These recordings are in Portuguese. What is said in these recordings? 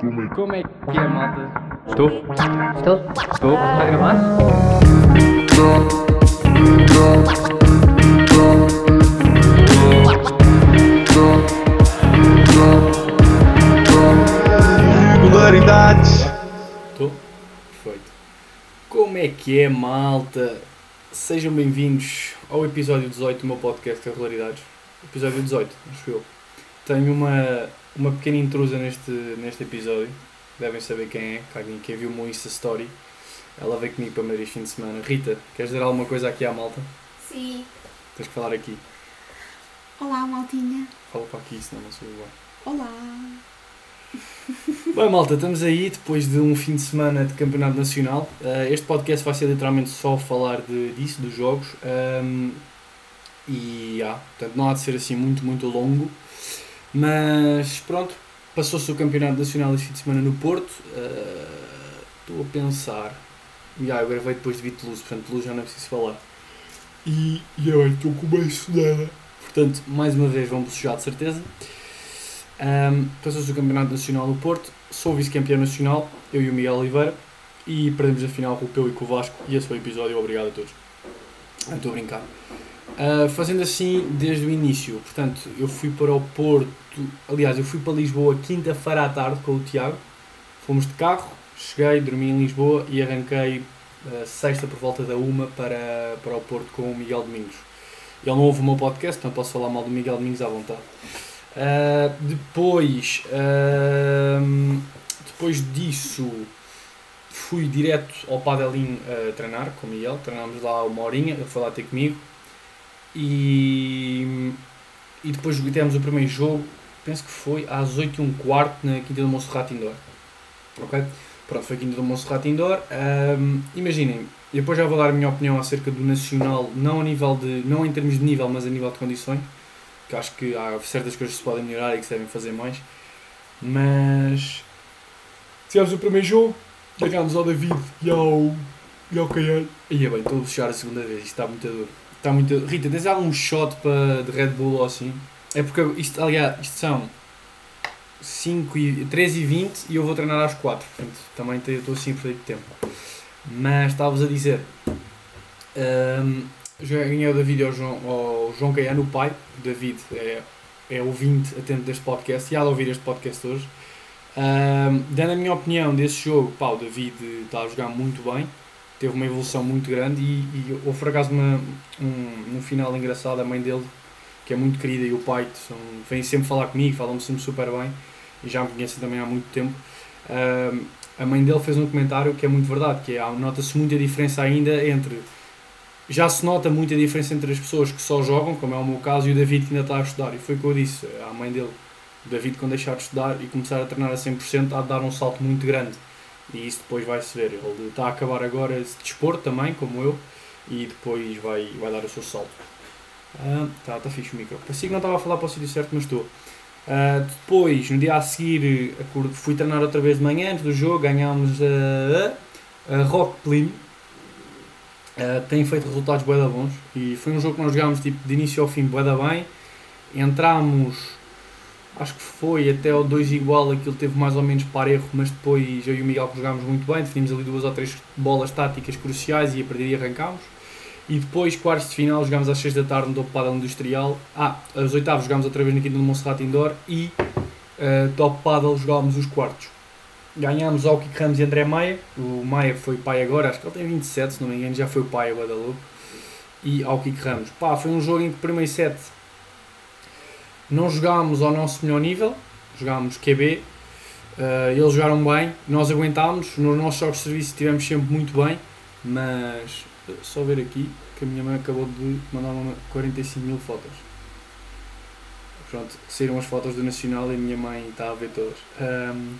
Como é que é, malta? Estou? Estou? Estou? Está a gravar? Regularidades. Estou? Perfeito. Como é que é, malta? Sejam bem-vindos ao episódio 18 do meu podcast Regularidades. Episódio 18, acho eu. Tenho uma, uma pequena intrusa neste, neste episódio. Devem saber quem é, quem, quem viu o meu Insta Story. Ela veio comigo para Madrid este fim de semana. Rita, queres dizer alguma coisa aqui à malta? Sim. Tens que falar aqui. Olá, maltinha. Fala para aqui, senão não sou igual. Olá. Bem, malta, estamos aí depois de um fim de semana de campeonato nacional. Uh, este podcast vai ser literalmente só falar de, disso, dos jogos. Um, e ah, portanto, não há de ser assim muito, muito longo. Mas pronto, passou-se o campeonato nacional este fim de semana no Porto. Uh, Estou a pensar. E ah, eu gravei depois de Vituluz, portanto, Luz já não é preciso falar. E, e eu estou com uma estudada. Portanto, mais uma vez vamos sujar de certeza. Um, Passou-se o Campeonato Nacional do Porto, sou vice-campeão nacional, eu e o Miguel Oliveira, e perdemos a final com o Peu e com o Vasco, e esse foi o episódio, obrigado a todos. Ah, Estou a brincar. Uh, fazendo assim desde o início, portanto, eu fui para o Porto, aliás, eu fui para Lisboa quinta-feira à tarde com o Tiago, fomos de carro, cheguei, dormi em Lisboa e arranquei uh, sexta por volta da uma para, para o Porto com o Miguel Domingos. Ele não ouve o meu podcast, então posso falar mal do Miguel Domingos à vontade. Uh, depois, depois disso, fui direto ao Padelinho a treinar com o Miguel. Treinámos lá uma horinha, ele foi lá ter comigo. E, e depois tivemos o primeiro jogo, penso que foi às 8 h 15 na Quinta do Monserrat Indoor. Ok? Pronto, foi Quinta do Monserrat Indoor. Um, imaginem, depois já vou dar a minha opinião acerca do Nacional, não, a nível de, não em termos de nível, mas a nível de condições que acho que há certas coisas que se podem melhorar e que se devem fazer mais. Mas tivemos o primeiro jogo, ganhámos ao David e ao, e ao. E é bem, estou a puxar a segunda vez, isto está muito duro. Está muito Rita, tens algum shot para, de Red Bull ou assim? É porque isto, aliás, isto são 5 e, 3 e 20 e eu vou treinar às 4, portanto também estou assim por de tempo. Mas estava-vos a dizer. Um, ganhei o David ao João, ao João Caiano, o pai. O David é, é ouvinte atento deste podcast e há de ouvir este podcast hoje. Um, dando a minha opinião desse jogo, pá, o David está a jogar muito bem, teve uma evolução muito grande e, e houve por acaso uma, um, um final engraçado. A mãe dele, que é muito querida, e o pai são, vêm sempre falar comigo, falam-me sempre super bem e já me conhecem também há muito tempo. Um, a mãe dele fez um comentário que é muito verdade, que é, nota-se muita diferença ainda entre já se nota muita diferença entre as pessoas que só jogam, como é o meu caso, e o David que ainda está a estudar. E foi o que eu disse à mãe dele. O David, quando deixar de estudar e começar a treinar a 100%, há de dar um salto muito grande. E isso depois vai-se ver. Ele está a acabar agora esse desporto também, como eu, e depois vai, vai dar o seu salto. Ah, tá, tá fixe o micro. Parecia que não estava a falar para o sítio certo, mas estou. Uh, depois, no dia a seguir, fui treinar outra vez de manhã, antes do jogo, ganhámos a, a Rock Plim, Uh, tem feito resultados bué bons e foi um jogo que nós jogámos tipo, de início ao fim bué bem entramos acho que foi até o 2 igual aquilo teve mais ou menos parejo mas depois eu e o Miguel jogámos muito bem definimos ali duas ou três bolas táticas cruciais e a partir daí arrancámos e depois quartos de final jogámos às 6 da tarde no Topo Padel Industrial ah, as oitavas jogámos outra vez na Quinta do Monserrat Indoor e uh, Top Paddle jogámos os quartos ganhámos ao Kiko Ramos e André Maia. O Maia foi pai agora, acho que ele tem 27, se não me engano, já foi o pai agora da Lobo. E ao Kiko Ramos. Pá, foi um jogo em que o primeiro set não jogámos ao nosso melhor nível, jogámos QB. Uh, eles jogaram bem, nós aguentámos, nos nossos jogos de serviço estivemos sempre muito bem, mas só ver aqui que a minha mãe acabou de mandar 45 mil fotos. Pronto, saíram as fotos do Nacional e a minha mãe está a ver todas. Um,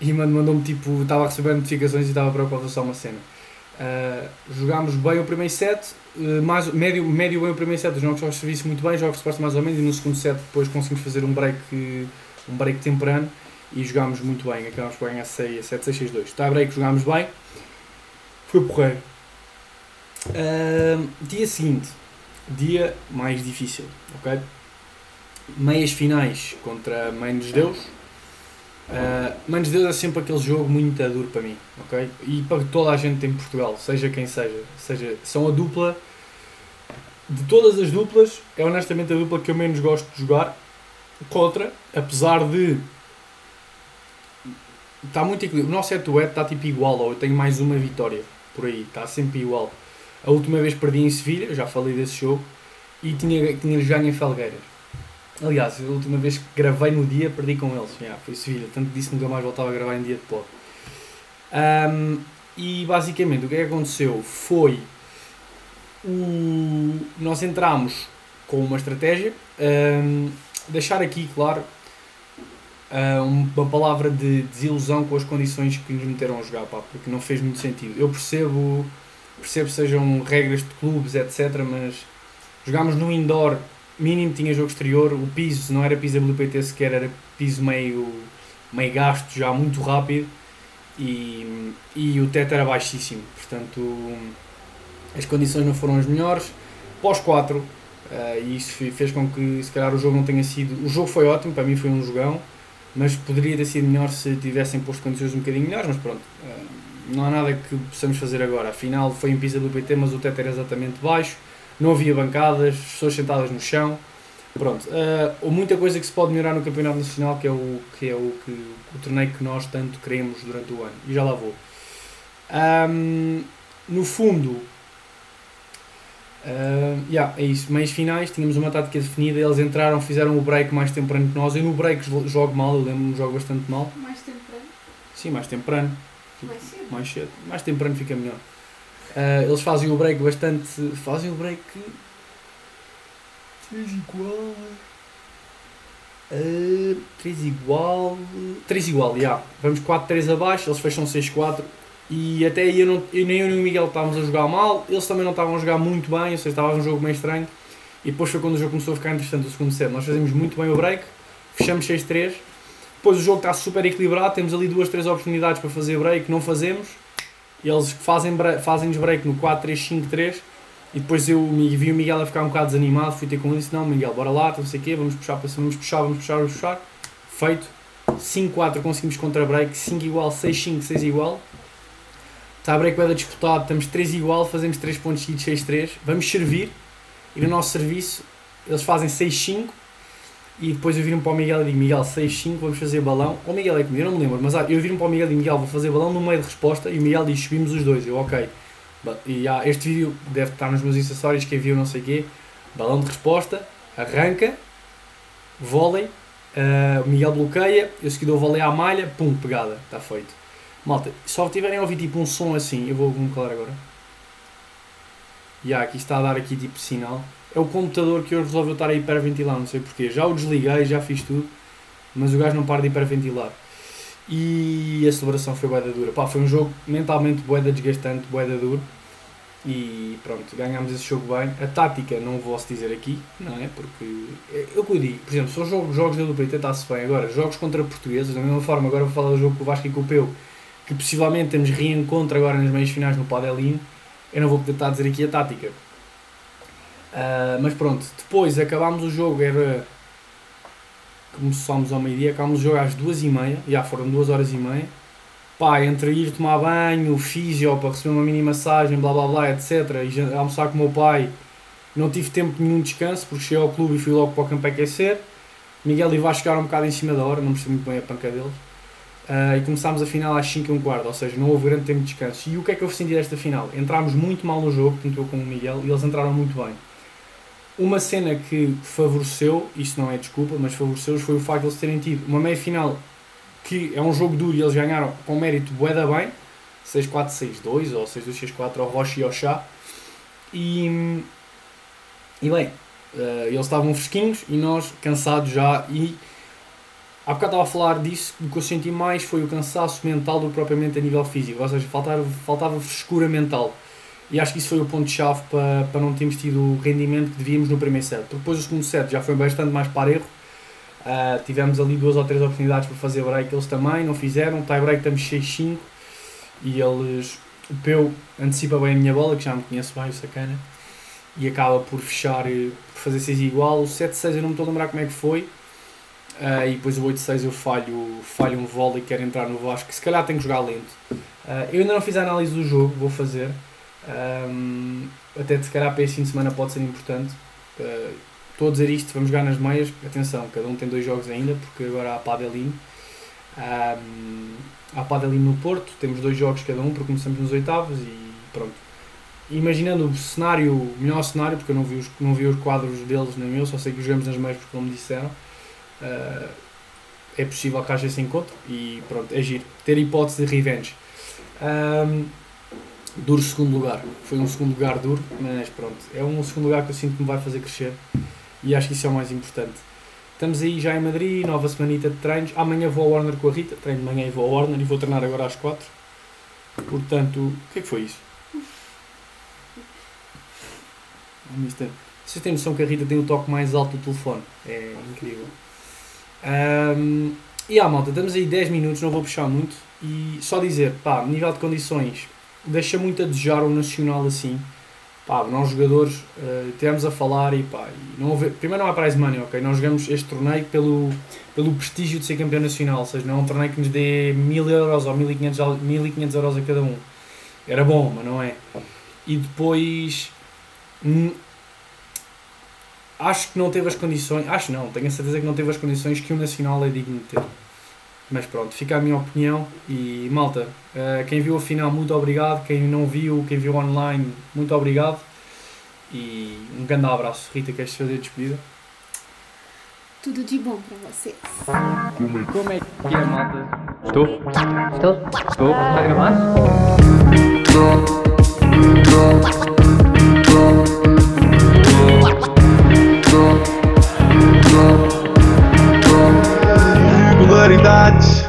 e mandou-me tipo, estava a receber notificações e estava preocupado só uma cena. Uh, jogámos bem o primeiro set, uh, mais, médio, médio bem o primeiro set, os jogos de serviço muito bem, jogos de suporte mais ou menos, e no segundo set depois conseguimos fazer um break, um break temperano e jogámos muito bem, acabámos por ganhar 6, 7, 6, 6, 2. Está break, jogámos bem, foi porreiro. Uh, dia seguinte, dia mais difícil, ok? Meias finais contra Mãe dos Deus. Uh, Manos de Deus é sempre aquele jogo muito duro para mim, ok? E para toda a gente em Portugal, seja quem seja. seja são a dupla. De todas as duplas, é honestamente a dupla que eu menos gosto de jogar contra, apesar de. Está muito equilibrado. O nosso head-to-head está tipo igual, ou eu tenho mais uma vitória por aí, está sempre igual. A última vez perdi em Sevilha, já falei desse jogo, e tinha-lhes tinha ganho em Felgueiras. Aliás, a última vez que gravei no dia perdi com eles. Yeah, foi Sevilha, tanto disse que nunca mais voltava a gravar em dia de pod. Um, e basicamente o que é que aconteceu foi o... nós entramos com uma estratégia. Um, deixar aqui, claro, uma palavra de desilusão com as condições que nos meteram a jogar, pá, porque não fez muito sentido. Eu percebo, percebo sejam regras de clubes, etc., mas jogámos no indoor mínimo tinha jogo exterior, o piso não era piso WPT sequer, era piso meio, meio gasto, já muito rápido e, e o teto era baixíssimo, portanto as condições não foram as melhores. Pós 4, uh, e isso fez com que se calhar o jogo não tenha sido. O jogo foi ótimo, para mim foi um jogão, mas poderia ter sido melhor se tivessem posto condições um bocadinho melhores, mas pronto. Uh, não há nada que possamos fazer agora. Afinal, foi em pisa do PT, mas o teto era exatamente baixo não havia bancadas, pessoas sentadas no chão. Pronto, uh, muita coisa que se pode melhorar no Campeonato Nacional, que é o, que é o, que, o torneio que nós tanto queremos durante o ano. E já lá vou. Um, no fundo, uh, yeah, é isso. Meios finais, tínhamos uma tática definida. Eles entraram, fizeram o break mais temprano que nós. Eu no break jogo mal, eu lembro-me, jogo bastante mal. Mais temprano? Sim, mais temprano. Mais cedo. Mais cedo. Mais temprano fica melhor. Uh, eles fazem o break bastante. Fazem o break. 3 igual. Uh, 3 igual. 3 igual, já. Yeah. Vamos 4-3 abaixo, eles fecham 6-4. E até aí eu, não, eu, nem eu nem o Miguel estávamos a jogar mal, eles também não estavam a jogar muito bem, ou seja, estava um jogo meio estranho. E depois foi quando o jogo começou a ficar interessante, o segundo set. Nós fazemos muito bem o break, fechamos 6-3. Depois o jogo está super equilibrado, temos ali duas, três oportunidades para fazer break, não fazemos eles fazem, fazem-nos break no 4-3-5-3 e depois eu vi o Miguel a ficar um bocado desanimado, fui ter com ele e disse, não Miguel, bora lá, não sei o quê, vamos puxar, vamos puxar, vamos puxar, vamos puxar. Feito. 5-4 conseguimos contra break, 5 igual, 6-5, 6 igual. Está a break bem disputado, estamos 3 igual, fazemos 3 pontos seguidos, 6-3. Vamos servir e no nosso serviço eles fazem 6-5 e depois eu viro para o Miguel e digo, Miguel, 6-5, vamos fazer balão. Ou Miguel é comigo, eu não me lembro, mas ah, eu viro para o Miguel e digo, Miguel, vou fazer balão no meio de resposta. E o Miguel diz, subimos os dois. Eu, ok. E ah, este vídeo deve estar nos meus acessórios, que viu não sei o quê. Balão de resposta, arranca, vôlei, uh, Miguel bloqueia, eu seguido o vôlei à malha, pum, pegada, está feito. Malta, só tiverem a ouvir tipo um som assim, eu vou calar agora. E yeah, aqui está a dar aqui tipo sinal é o computador que hoje resolveu estar a hiperventilar, não sei porquê. Já o desliguei, já fiz tudo, mas o gajo não para de hiperventilar. E a celebração foi boeda dura. Pá, foi um jogo mentalmente boeda desgastante, boeda duro. E pronto, ganhámos esse jogo bem. A tática não posso dizer aqui, não é? Porque é, eu que digo, por exemplo, são jogos, jogos da WPT está-se bem. Agora, jogos contra portugueses, da mesma forma, agora vou falar do jogo com o Vasco e com o Peu, que possivelmente temos reencontro agora nas meias finais no Padelinho. Eu não vou poder estar a dizer aqui a tática, Uh, mas pronto, depois acabámos o jogo, era. Começámos ao meio-dia, acabámos o jogo às duas e meia, já foram duas horas e meia. Pá, entre ir tomar banho, físio para receber uma mini massagem, blá blá blá, etc. E almoçar com o meu pai, não tive tempo nenhum de descanso, porque cheguei ao clube e fui logo para o campo aquecer. Miguel e Vasco chegaram um bocado em cima da hora, não percebi muito bem a panca deles. Uh, e começámos a final às 5 e um quarto, ou seja, não houve grande tempo de descanso. E o que é que eu senti desta final? Entrámos muito mal no jogo, tanto eu o Miguel, e eles entraram muito bem. Uma cena que favoreceu, isto não é desculpa, mas favoreceu foi o facto de eles terem tido uma meia final que é um jogo duro e eles ganharam com mérito bué bem, 6-4-6-2 ou 6-2-6-4 ao Rocha e ao Chá. E, e bem, uh, eles estavam fresquinhos e nós cansados já. E há bocado estava a falar disso, o que eu senti mais foi o cansaço mental do que propriamente a nível físico, ou seja, faltava, faltava frescura mental. E acho que isso foi o ponto-chave para, para não termos tido o rendimento que devíamos no primeiro set. Depois o segundo set já foi bastante mais para erro. Uh, tivemos ali duas ou três oportunidades para fazer break, eles também não fizeram. Tie break estamos 6-5 e eles. O Peu antecipa bem a minha bola, que já me conhece bem, o sacana, e acaba por fechar, por fazer 6 igual. O 7-6 eu não me estou a lembrar como é que foi. Uh, e depois o 8-6 eu falho, falho um vôlei e quero entrar no Vasco, que se calhar tenho que jogar lento. Uh, eu ainda não fiz a análise do jogo, vou fazer. Um, até se calhar para este fim de semana pode ser importante. Uh, estou a dizer isto, vamos jogar nas meias. Atenção, cada um tem dois jogos ainda, porque agora há Padelinho. Um, há Padelinho no Porto, temos dois jogos cada um, porque começamos nos oitavos e pronto. Imaginando o cenário, o melhor cenário, porque eu não vi os, não vi os quadros deles nem eu, só sei que jogamos nas meias porque não me disseram. Uh, é possível que haja esse encontro e pronto, é giro. Ter hipótese de revenge. Um, duro segundo lugar. Foi um segundo lugar duro, mas pronto, é um segundo lugar que eu sinto que me vai fazer crescer e acho que isso é o mais importante. Estamos aí já em Madrid, nova semanita de treinos. Amanhã vou ao Warner com a Rita, treino de manhã e vou ao Warner e vou treinar agora às 4. Portanto, o que é que foi isso? Vocês têm noção que a Rita tem o toque mais alto do telefone? É incrível. Um, e ah, malta, estamos aí 10 minutos, não vou puxar muito. E só dizer, pá, nível de condições, deixa muito a desejar o Nacional assim. Pá, nós jogadores uh, tivemos a falar e pá, e não houve, primeiro não há prize money, ok? Nós jogamos este torneio pelo, pelo prestígio de ser campeão nacional, ou seja, não é um torneio que nos dê 1000 euros ou 1500, 1500 euros a cada um. Era bom, mas não é. E depois. Hum, acho que não teve as condições. Acho não, tenho a certeza que não teve as condições que o Nacional é digno de ter. Mas pronto, fica a minha opinião e malta, uh, quem viu a final, muito obrigado. Quem não viu, quem viu online, muito obrigado. E um grande abraço. Rita, queres fazer a despedida? Tudo de bom para vocês. Como é que é, malta? Estou? Estou? Estou? Está a gravar? that